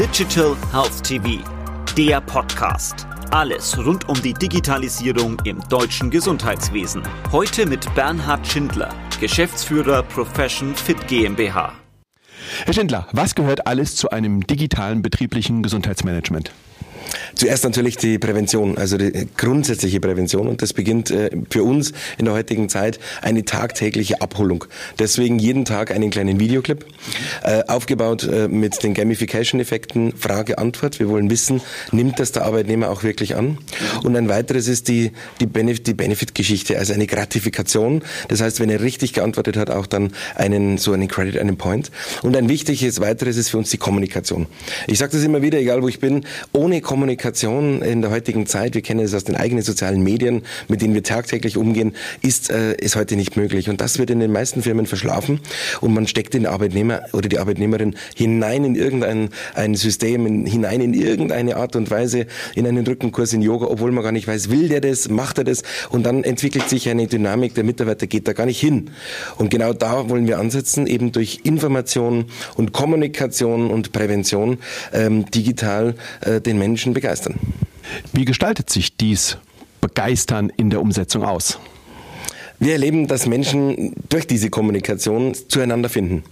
Digital Health TV, der Podcast. Alles rund um die Digitalisierung im deutschen Gesundheitswesen. Heute mit Bernhard Schindler, Geschäftsführer Profession Fit GmbH. Herr Schindler, was gehört alles zu einem digitalen betrieblichen Gesundheitsmanagement? Zuerst natürlich die Prävention, also die grundsätzliche Prävention. Und das beginnt äh, für uns in der heutigen Zeit eine tagtägliche Abholung. Deswegen jeden Tag einen kleinen Videoclip, äh, aufgebaut äh, mit den Gamification-Effekten, Frage-Antwort. Wir wollen wissen, nimmt das der Arbeitnehmer auch wirklich an? Und ein weiteres ist die, die, Benef die Benefit-Geschichte, also eine Gratifikation. Das heißt, wenn er richtig geantwortet hat, auch dann einen, so einen Credit, einen Point. Und ein wichtiges weiteres ist für uns die Kommunikation. Ich sage das immer wieder, egal wo ich bin, ohne Kommunikation Kommunikation in der heutigen Zeit, wir kennen es aus den eigenen sozialen Medien, mit denen wir tagtäglich umgehen, ist, äh, ist heute nicht möglich. Und das wird in den meisten Firmen verschlafen und man steckt den Arbeitnehmer oder die Arbeitnehmerin hinein in irgendein ein System, in, hinein in irgendeine Art und Weise, in einen Rückenkurs in Yoga, obwohl man gar nicht weiß, will der das, macht er das und dann entwickelt sich eine Dynamik, der Mitarbeiter geht da gar nicht hin. Und genau da wollen wir ansetzen, eben durch Information und Kommunikation und Prävention ähm, digital äh, den Menschen Menschen begeistern. Wie gestaltet sich dies Begeistern in der Umsetzung aus? Wir erleben, dass Menschen durch diese Kommunikation zueinander finden.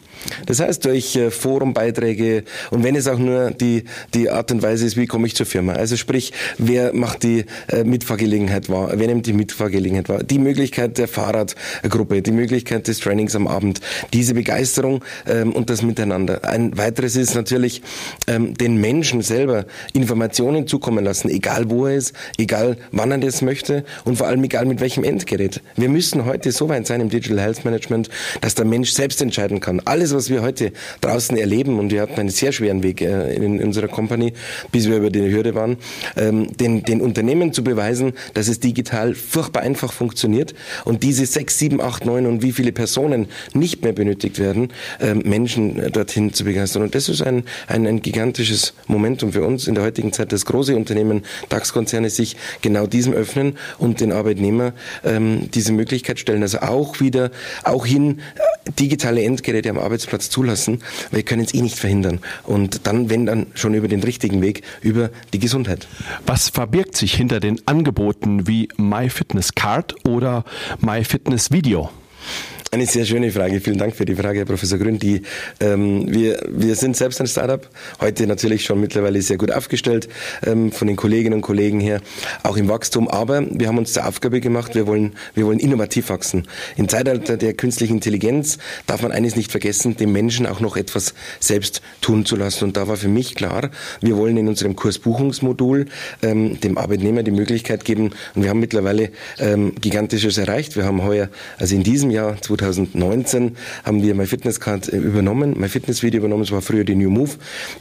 Das heißt, durch äh, Forumbeiträge und wenn es auch nur die, die Art und Weise ist, wie komme ich zur Firma. Also sprich, wer macht die äh, Mitfahrgelegenheit wahr, wer nimmt die Mitfahrgelegenheit wahr, die Möglichkeit der Fahrradgruppe, die Möglichkeit des Trainings am Abend, diese Begeisterung ähm, und das Miteinander. Ein weiteres ist natürlich, ähm, den Menschen selber Informationen zukommen lassen, egal wo er ist, egal wann er das möchte und vor allem egal mit welchem Endgerät. Wir müssen heute so weit sein im Digital Health Management, dass der Mensch selbst entscheiden kann. Alles alles, was wir heute draußen erleben, und wir hatten einen sehr schweren Weg äh, in unserer Company, bis wir über die Hürde waren, ähm, den, den Unternehmen zu beweisen, dass es digital furchtbar einfach funktioniert und diese sechs, sieben, acht, neun und wie viele Personen nicht mehr benötigt werden, ähm, Menschen dorthin zu begeistern. Und das ist ein, ein, ein gigantisches Momentum für uns in der heutigen Zeit, dass große Unternehmen, DAX-Konzerne sich genau diesem öffnen und den Arbeitnehmer ähm, diese Möglichkeit stellen. Also auch wieder, auch hin digitale Endgeräte am Arbeitsplatz zulassen, weil wir können es eh nicht verhindern. Und dann, wenn dann schon über den richtigen Weg, über die Gesundheit. Was verbirgt sich hinter den Angeboten wie MyFitnessCard oder MyFitnessVideo? Eine sehr schöne Frage. Vielen Dank für die Frage, Herr Professor Grün. Die, ähm, wir, wir sind selbst ein Startup, heute natürlich schon mittlerweile sehr gut aufgestellt ähm, von den Kolleginnen und Kollegen her, auch im Wachstum. Aber wir haben uns zur Aufgabe gemacht, wir wollen, wir wollen innovativ wachsen. Im Zeitalter der künstlichen Intelligenz darf man eines nicht vergessen, dem Menschen auch noch etwas selbst tun zu lassen. Und da war für mich klar, wir wollen in unserem Kursbuchungsmodul ähm, dem Arbeitnehmer die Möglichkeit geben, und wir haben mittlerweile ähm, Gigantisches erreicht. Wir haben heuer, also in diesem Jahr, 2019 haben wir MyFitnessCard äh, übernommen, MyFitnessVideo übernommen. Das war früher die New Move.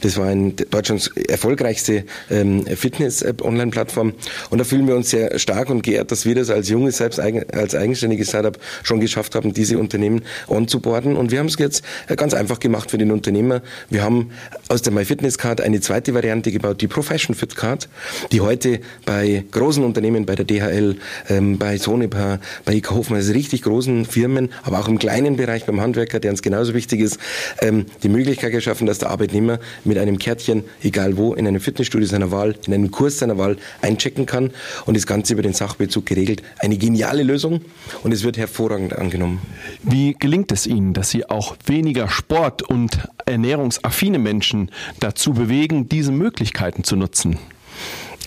Das war ein Deutschlands erfolgreichste ähm, Fitness-Online-Plattform. Und da fühlen wir uns sehr stark und geehrt, dass wir das als junges, selbst als eigenständiges Startup schon geschafft haben, diese Unternehmen onzuboarden. Und wir haben es jetzt äh, ganz einfach gemacht für den Unternehmer. Wir haben aus der MyFitnessCard eine zweite Variante gebaut, die Profession Fit Card, die heute bei großen Unternehmen, bei der DHL, ähm, bei Sonepar, bei IK Hofmann, also richtig großen Firmen, aber auch im kleinen Bereich beim Handwerker, der uns genauso wichtig ist, ähm, die Möglichkeit geschaffen, dass der Arbeitnehmer mit einem Kärtchen, egal wo, in einem Fitnessstudio seiner Wahl, in einem Kurs seiner Wahl einchecken kann und das Ganze über den Sachbezug geregelt. Eine geniale Lösung und es wird hervorragend angenommen. Wie gelingt es Ihnen, dass Sie auch weniger Sport und ernährungsaffine Menschen dazu bewegen, diese Möglichkeiten zu nutzen?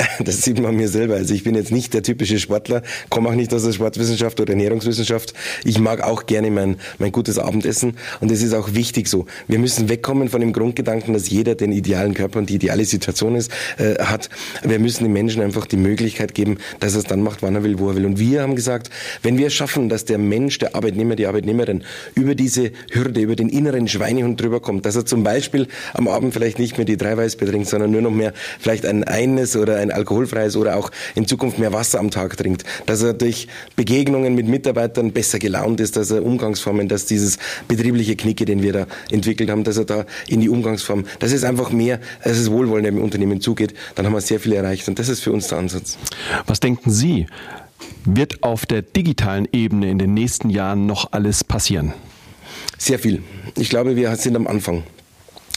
Das sieht man mir selber. Also ich bin jetzt nicht der typische Sportler, komme auch nicht aus der Sportwissenschaft oder Ernährungswissenschaft. Ich mag auch gerne mein, mein gutes Abendessen und es ist auch wichtig so. Wir müssen wegkommen von dem Grundgedanken, dass jeder den idealen Körper und die ideale Situation ist, äh, hat. Wir müssen den Menschen einfach die Möglichkeit geben, dass er es dann macht, wann er will, wo er will. Und wir haben gesagt, wenn wir es schaffen, dass der Mensch, der Arbeitnehmer, die Arbeitnehmerin über diese Hürde, über den inneren Schweinehund drüber kommt, dass er zum Beispiel am Abend vielleicht nicht mehr die drei Weißbier trinkt, sondern nur noch mehr vielleicht ein eines oder ein alkoholfreies oder auch in Zukunft mehr Wasser am Tag trinkt, dass er durch Begegnungen mit Mitarbeitern besser gelaunt ist, dass er Umgangsformen, dass dieses betriebliche Knicke, den wir da entwickelt haben, dass er da in die Umgangsform, dass es einfach mehr, als es wohlwollend im Unternehmen zugeht, dann haben wir sehr viel erreicht und das ist für uns der Ansatz. Was denken Sie, wird auf der digitalen Ebene in den nächsten Jahren noch alles passieren? Sehr viel. Ich glaube, wir sind am Anfang.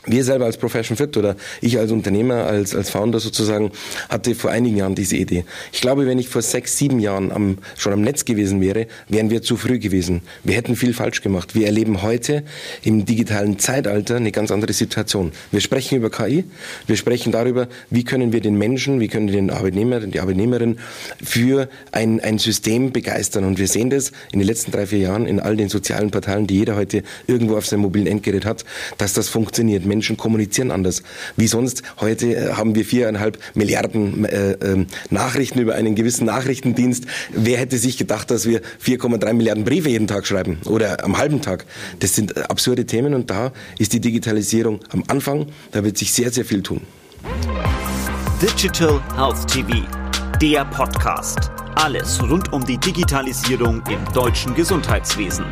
Wir selber als Profession Fit oder ich als Unternehmer, als, als Founder sozusagen, hatte vor einigen Jahren diese Idee. Ich glaube, wenn ich vor sechs, sieben Jahren am, schon am Netz gewesen wäre, wären wir zu früh gewesen. Wir hätten viel falsch gemacht. Wir erleben heute im digitalen Zeitalter eine ganz andere Situation. Wir sprechen über KI, wir sprechen darüber, wie können wir den Menschen, wie können wir den Arbeitnehmer, die Arbeitnehmerin für ein, ein System begeistern. Und wir sehen das in den letzten drei, vier Jahren in all den sozialen Portalen, die jeder heute irgendwo auf seinem mobilen Endgerät hat, dass das funktioniert. Menschen kommunizieren anders. Wie sonst, heute äh, haben wir viereinhalb Milliarden äh, äh, Nachrichten über einen gewissen Nachrichtendienst. Wer hätte sich gedacht, dass wir 4,3 Milliarden Briefe jeden Tag schreiben oder am halben Tag? Das sind äh, absurde Themen und da ist die Digitalisierung am Anfang. Da wird sich sehr, sehr viel tun. Digital Health TV, der Podcast. Alles rund um die Digitalisierung im deutschen Gesundheitswesen.